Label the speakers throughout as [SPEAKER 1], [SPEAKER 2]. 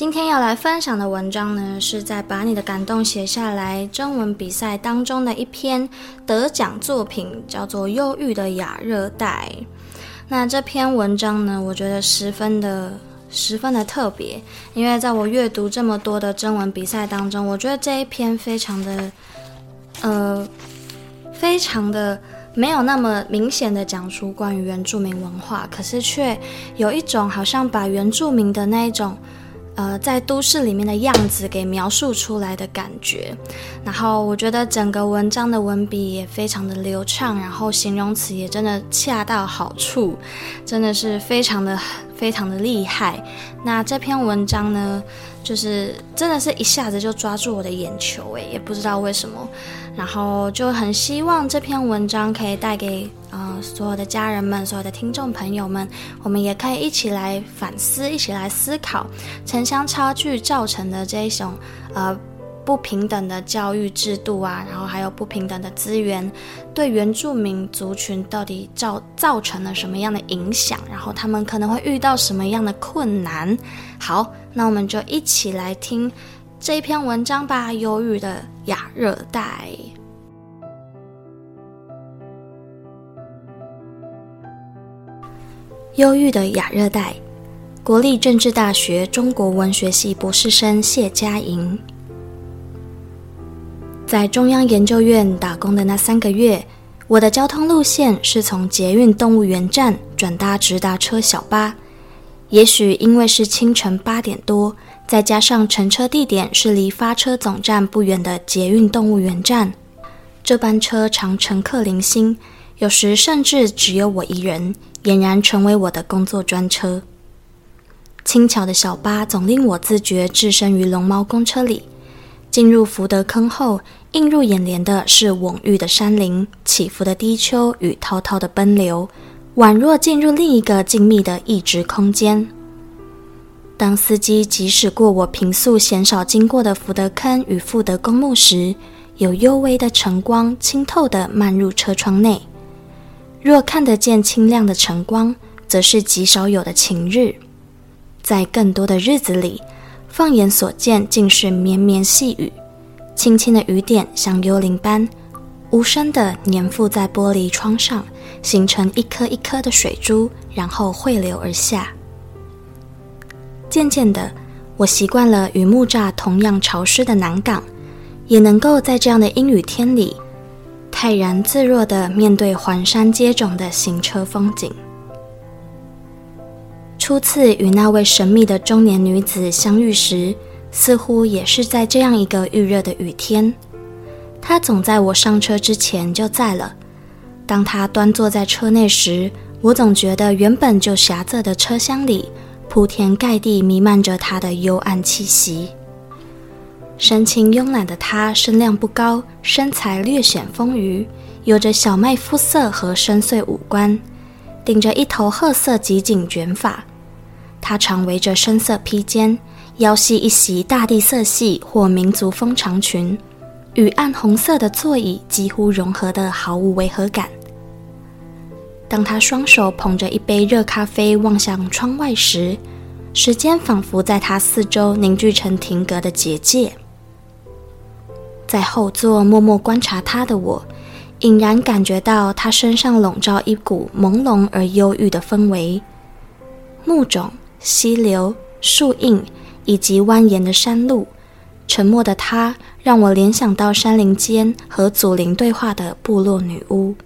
[SPEAKER 1] 今天要来分享的文章呢，是在把你的感动写下来征文比赛当中的一篇得奖作品，叫做《忧郁的亚热带》。那这篇文章呢，我觉得十分的、十分的特别，因为在我阅读这么多的征文比赛当中，我觉得这一篇非常的，呃，非常的没有那么明显的讲出关于原住民文化，可是却有一种好像把原住民的那一种。呃，在都市里面的样子给描述出来的感觉，然后我觉得整个文章的文笔也非常的流畅，然后形容词也真的恰到好处，真的是非常的非常的厉害。那这篇文章呢，就是真的是一下子就抓住我的眼球，诶，也不知道为什么，然后就很希望这篇文章可以带给。呃，所有的家人们，所有的听众朋友们，我们也可以一起来反思，一起来思考城乡差距造成的这一种呃不平等的教育制度啊，然后还有不平等的资源，对原住民族群到底造造成了什么样的影响？然后他们可能会遇到什么样的困难？好，那我们就一起来听这一篇文章吧，《忧郁的亚热带》。忧郁的亚热带，国立政治大学中国文学系博士生谢佳莹，在中央研究院打工的那三个月，我的交通路线是从捷运动物园站转搭直达车小巴。也许因为是清晨八点多，再加上乘车地点是离发车总站不远的捷运动物园站，这班车常乘客零星，有时甚至只有我一人。俨然成为我的工作专车。轻巧的小巴总令我自觉置身于龙猫公车里。进入福德坑后，映入眼帘的是蓊郁的山林、起伏的低丘与滔滔的奔流，宛若进入另一个静谧的异质空间。当司机疾驶过我平素鲜少经过的福德坑与富德公墓时，有幽微的晨光清透地漫入车窗内。若看得见清亮的晨光，则是极少有的晴日。在更多的日子里，放眼所见尽是绵绵细雨，轻轻的雨点像幽灵般，无声地粘附在玻璃窗上，形成一颗一颗的水珠，然后汇流而下。渐渐的，我习惯了与木栅同样潮湿的南港，也能够在这样的阴雨天里。泰然自若地面对环山接踵的行车风景。初次与那位神秘的中年女子相遇时，似乎也是在这样一个预热的雨天。她总在我上车之前就在了。当她端坐在车内时，我总觉得原本就狭窄的车厢里，铺天盖地弥漫着她的幽暗气息。神情慵懒的她，身量不高，身材略显丰腴，有着小麦肤色和深邃五官，顶着一头褐色及颈卷发。她常围着深色披肩，腰系一袭大地色系或民族风长裙，与暗红色的座椅几乎融合得毫无违和感。当她双手捧着一杯热咖啡望向窗外时，时间仿佛在她四周凝聚成停格的结界。在后座默默观察他的我，隐然感觉到他身上笼罩一股朦胧而忧郁的氛围。木种、溪流、树荫以及蜿蜒的山路。沉默的她让我联想到山林间和祖灵对话的部落女巫。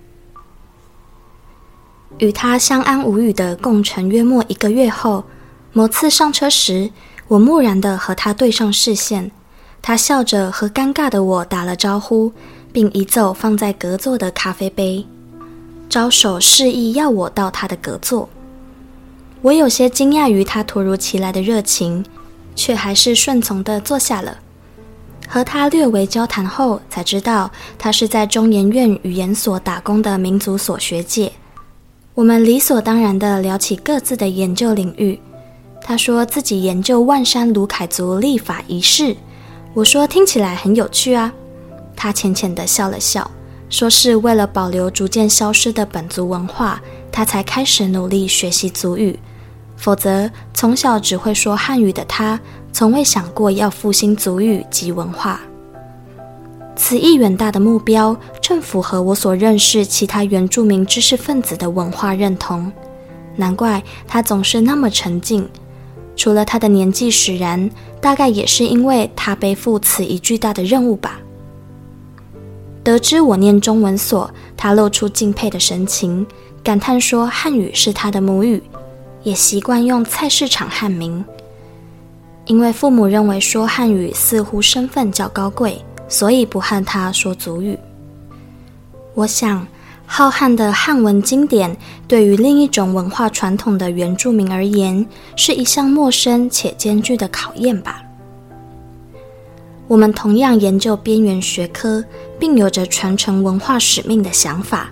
[SPEAKER 1] 与她相安无语的共乘约莫一个月后，某次上车时，我木然的和她对上视线。他笑着和尴尬的我打了招呼，并移走放在隔座的咖啡杯，招手示意要我到他的隔座。我有些惊讶于他突如其来的热情，却还是顺从地坐下了。和他略微交谈后，才知道他是在中研院语言所打工的民族所学姐。我们理所当然地聊起各自的研究领域。他说自己研究万山鲁凯族立法仪式，我说听起来很有趣啊。他浅浅地笑了笑，说是为了保留逐渐消失的本族文化，他才开始努力学习族语。否则，从小只会说汉语的他，从未想过要复兴族语及文化。此一远大的目标，正符合我所认识其他原住民知识分子的文化认同。难怪他总是那么沉静。除了他的年纪使然，大概也是因为他背负此一巨大的任务吧。得知我念中文所，他露出敬佩的神情，感叹说汉语是他的母语。也习惯用菜市场汉名，因为父母认为说汉语似乎身份较高贵，所以不和他说族语。我想，浩瀚的汉文经典对于另一种文化传统的原住民而言，是一项陌生且艰巨的考验吧。我们同样研究边缘学科，并有着传承文化使命的想法，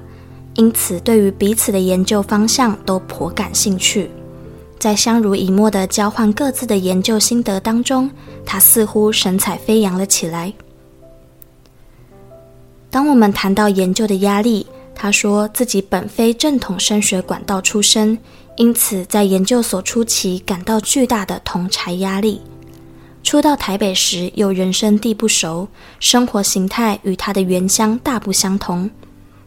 [SPEAKER 1] 因此对于彼此的研究方向都颇感兴趣。在相濡以沫的交换各自的研究心得当中，他似乎神采飞扬了起来。当我们谈到研究的压力，他说自己本非正统升学管道出身，因此在研究所初期感到巨大的同侪压力。初到台北时又人生地不熟，生活形态与他的原乡大不相同。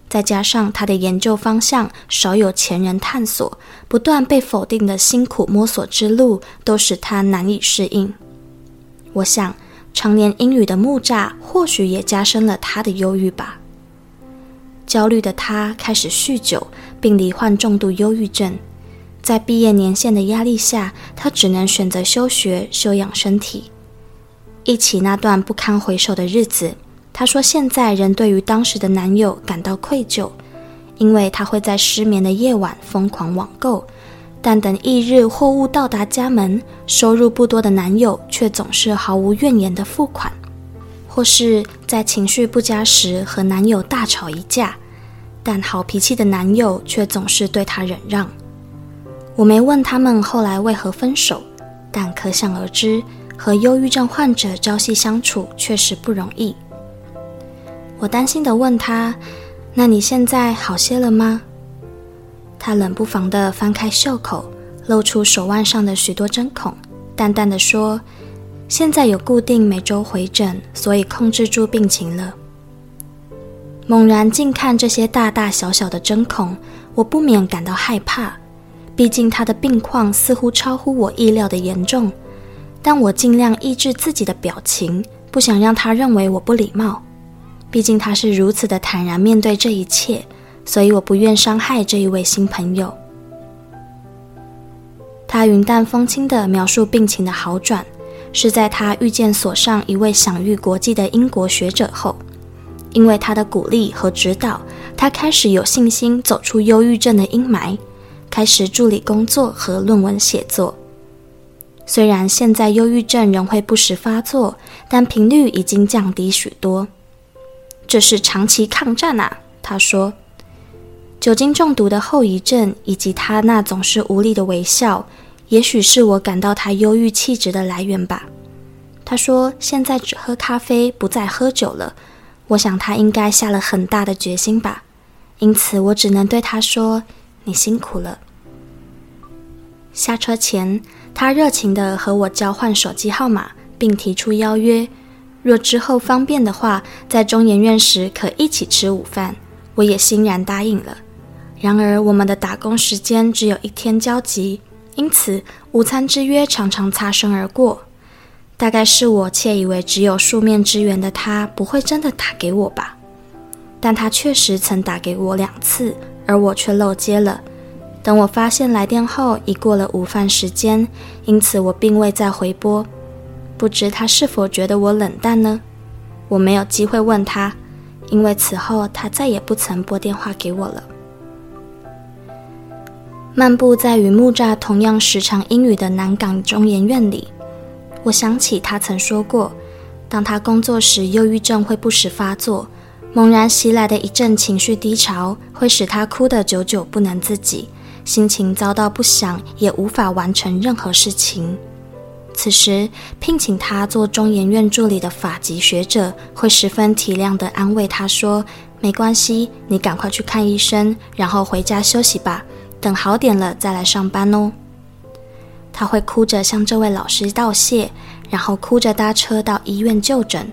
[SPEAKER 1] 再加上他的研究方向少有前人探索，不断被否定的辛苦摸索之路，都使他难以适应。我想，常年英语的木栅或许也加深了他的忧郁吧。焦虑的他开始酗酒，并罹患重度忧郁症。在毕业年限的压力下，他只能选择休学休养身体。忆起那段不堪回首的日子。她说：“现在仍对于当时的男友感到愧疚，因为她会在失眠的夜晚疯狂网购，但等翌日货物到达家门，收入不多的男友却总是毫无怨言的付款，或是在情绪不佳时和男友大吵一架，但好脾气的男友却总是对她忍让。我没问他们后来为何分手，但可想而知，和忧郁症患者朝夕相处确实不容易。”我担心地问他：“那你现在好些了吗？”他冷不防地翻开袖口，露出手腕上的许多针孔，淡淡地说：“现在有固定每周回诊，所以控制住病情了。”猛然近看这些大大小小的针孔，我不免感到害怕。毕竟他的病况似乎超乎我意料的严重，但我尽量抑制自己的表情，不想让他认为我不礼貌。毕竟他是如此的坦然面对这一切，所以我不愿伤害这一位新朋友。他云淡风轻地描述病情的好转，是在他遇见所上一位享誉国际的英国学者后，因为他的鼓励和指导，他开始有信心走出忧郁症的阴霾，开始助理工作和论文写作。虽然现在忧郁症仍会不时发作，但频率已经降低许多。这是长期抗战啊，他说。酒精中毒的后遗症，以及他那总是无力的微笑，也许是我感到他忧郁气质的来源吧。他说现在只喝咖啡，不再喝酒了。我想他应该下了很大的决心吧。因此，我只能对他说：“你辛苦了。”下车前，他热情地和我交换手机号码，并提出邀约。若之后方便的话，在中研院时可一起吃午饭，我也欣然答应了。然而，我们的打工时间只有一天交集，因此午餐之约常常擦身而过。大概是我窃以为只有数面之缘的他不会真的打给我吧，但他确实曾打给我两次，而我却漏接了。等我发现来电后，已过了午饭时间，因此我并未再回拨。不知他是否觉得我冷淡呢？我没有机会问他，因为此后他再也不曾拨电话给我了。漫步在与木栅同样时常阴雨的南港中研院里。我想起他曾说过，当他工作时，忧郁症会不时发作，猛然袭来的一阵情绪低潮，会使他哭得久久不能自己，心情糟到不想也无法完成任何事情。此时，聘请他做中研院助理的法籍学者会十分体谅地安慰他说：“没关系，你赶快去看医生，然后回家休息吧，等好点了再来上班哦。”他会哭着向这位老师道谢，然后哭着搭车到医院就诊。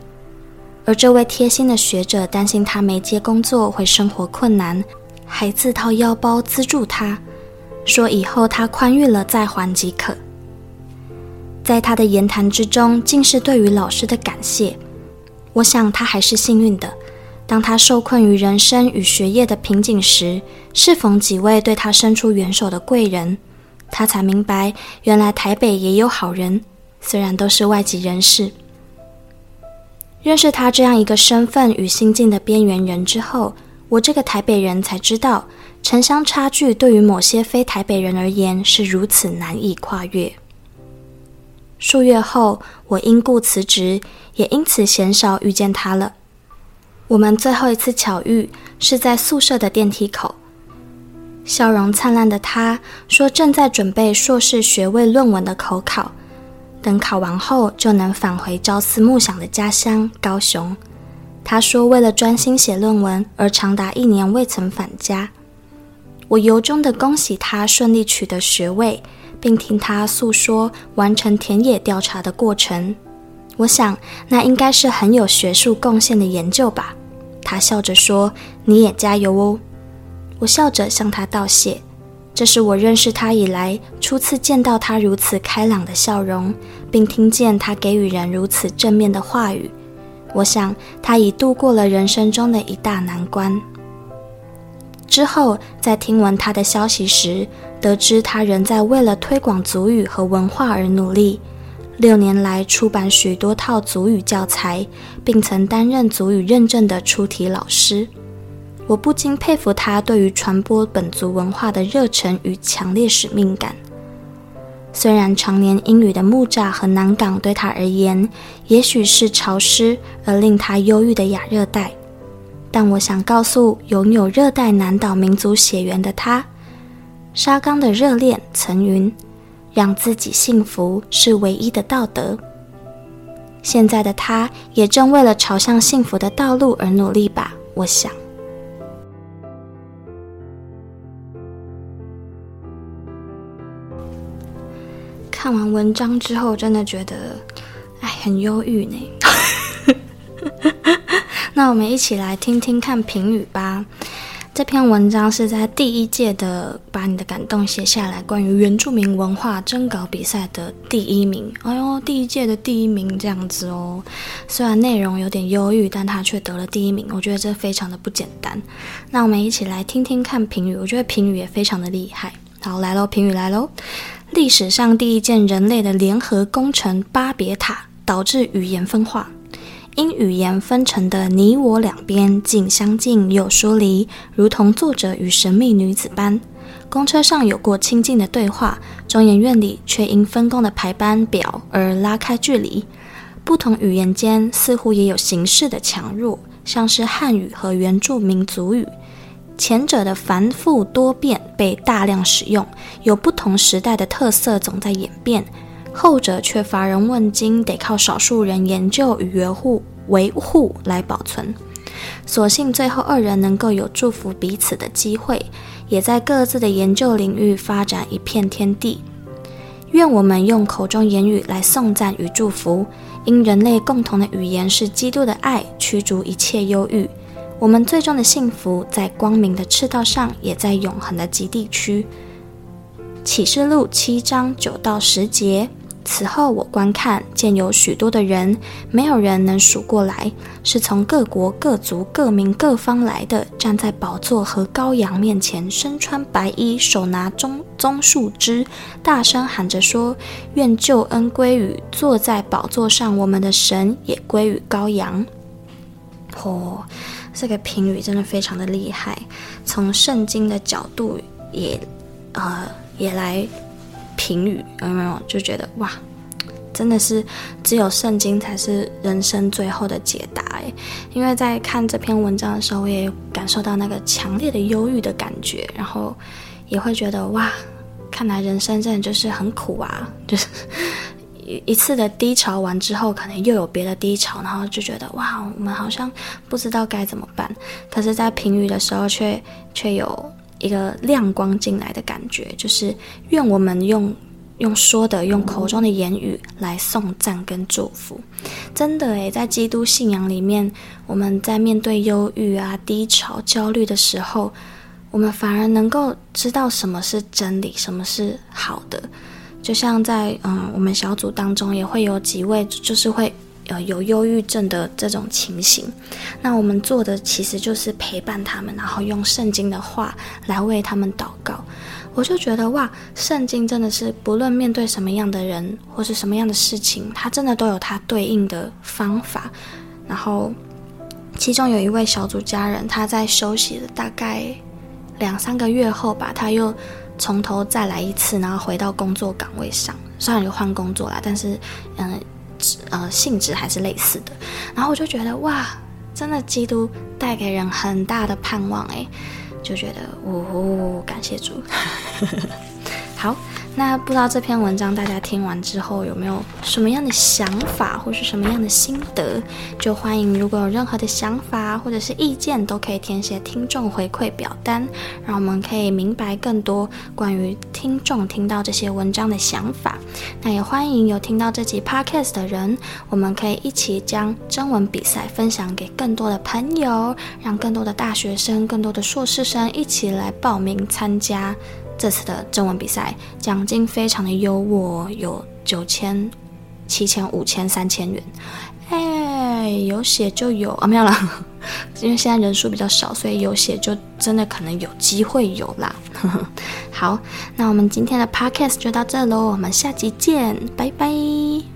[SPEAKER 1] 而这位贴心的学者担心他没接工作会生活困难，还自掏腰包资助他，说以后他宽裕了再还即可。在他的言谈之中，尽是对于老师的感谢。我想他还是幸运的，当他受困于人生与学业的瓶颈时，适逢几位对他伸出援手的贵人。他才明白，原来台北也有好人，虽然都是外籍人士。认识他这样一个身份与心境的边缘人之后，我这个台北人才知道，城乡差距对于某些非台北人而言是如此难以跨越。数月后，我因故辞职，也因此鲜少遇见他了。我们最后一次巧遇是在宿舍的电梯口。笑容灿烂的他说：“正在准备硕士学位论文的口考，等考完后就能返回朝思暮想的家乡高雄。”他说：“为了专心写论文而长达一年未曾返家。”我由衷的恭喜他顺利取得学位，并听他诉说完成田野调查的过程。我想那应该是很有学术贡献的研究吧。他笑着说：“你也加油哦。”我笑着向他道谢，这是我认识他以来初次见到他如此开朗的笑容，并听见他给予人如此正面的话语。我想他已度过了人生中的一大难关。之后，在听闻他的消息时，得知他仍在为了推广族语和文化而努力，六年来出版许多套族语教材，并曾担任族语认证的出题老师。我不禁佩服他对于传播本族文化的热忱与强烈使命感。虽然常年英语的木栅和南港对他而言，也许是潮湿而令他忧郁的亚热带，但我想告诉拥有热带南岛民族血缘的他，沙冈的热恋曾云：“让自己幸福是唯一的道德。”现在的他也正为了朝向幸福的道路而努力吧，我想。看完文章之后，真的觉得，哎，很忧郁呢。那我们一起来听听看评语吧。这篇文章是在第一届的“把你的感动写下来”关于原住民文化征稿比赛的第一名。哎呦，第一届的第一名这样子哦。虽然内容有点忧郁，但他却得了第一名，我觉得这非常的不简单。那我们一起来听听看评语，我觉得评语也非常的厉害。好，来喽，评语来喽。历史上第一件人类的联合工程——巴别塔，导致语言分化。因语言分成的你我两边，既相近又疏离，如同作者与神秘女子般。公车上有过亲近的对话，中研院里却因分工的排班表而拉开距离。不同语言间似乎也有形式的强弱，像是汉语和原住民族语。前者的繁复多变被大量使用，有不同时代的特色总在演变；后者却乏人问津，得靠少数人研究与维护维护来保存。所幸最后二人能够有祝福彼此的机会，也在各自的研究领域发展一片天地。愿我们用口中言语来颂赞与祝福，因人类共同的语言是基督的爱，驱逐一切忧郁。我们最终的幸福，在光明的赤道上，也在永恒的极地区。启示录七章九到十节。此后我观看，见有许多的人，没有人能数过来，是从各国、各族、各民、各方来的，站在宝座和羔羊面前，身穿白衣，手拿棕棕树枝，大声喊着说：“愿救恩归于坐在宝座上我们的神，也归于羔羊。”哦，这个评语真的非常的厉害，从圣经的角度也，呃，也来。评语有没有就觉得哇，真的是只有圣经才是人生最后的解答哎！因为在看这篇文章的时候，我也感受到那个强烈的忧郁的感觉，然后也会觉得哇，看来人生真的就是很苦啊！就是一一次的低潮完之后，可能又有别的低潮，然后就觉得哇，我们好像不知道该怎么办。可是，在评语的时候，却却有。一个亮光进来的感觉，就是愿我们用用说的，用口中的言语来送赞跟祝福。真的诶，在基督信仰里面，我们在面对忧郁啊、低潮、焦虑的时候，我们反而能够知道什么是真理，什么是好的。就像在嗯，我们小组当中也会有几位，就是会。呃，有忧郁症的这种情形，那我们做的其实就是陪伴他们，然后用圣经的话来为他们祷告。我就觉得哇，圣经真的是不论面对什么样的人或是什么样的事情，它真的都有它对应的方法。然后，其中有一位小组家人，他在休息了大概两三个月后吧，他又从头再来一次，然后回到工作岗位上，虽然有换工作啦，但是嗯。呃，性质还是类似的，然后我就觉得哇，真的基督带给人很大的盼望哎，就觉得呜哦，感谢主，好。那不知道这篇文章大家听完之后有没有什么样的想法，或是什么样的心得？就欢迎，如果有任何的想法或者是意见，都可以填写听众回馈表单，让我们可以明白更多关于听众听到这些文章的想法。那也欢迎有听到这集 podcast 的人，我们可以一起将征文比赛分享给更多的朋友，让更多的大学生、更多的硕士生一起来报名参加。这次的征文比赛奖金非常的优渥，有九千、七千、五千、三千元。哎，有写就有啊，没有啦，因为现在人数比较少，所以有写就真的可能有机会有啦。好，那我们今天的 podcast 就到这喽，我们下集见，拜拜。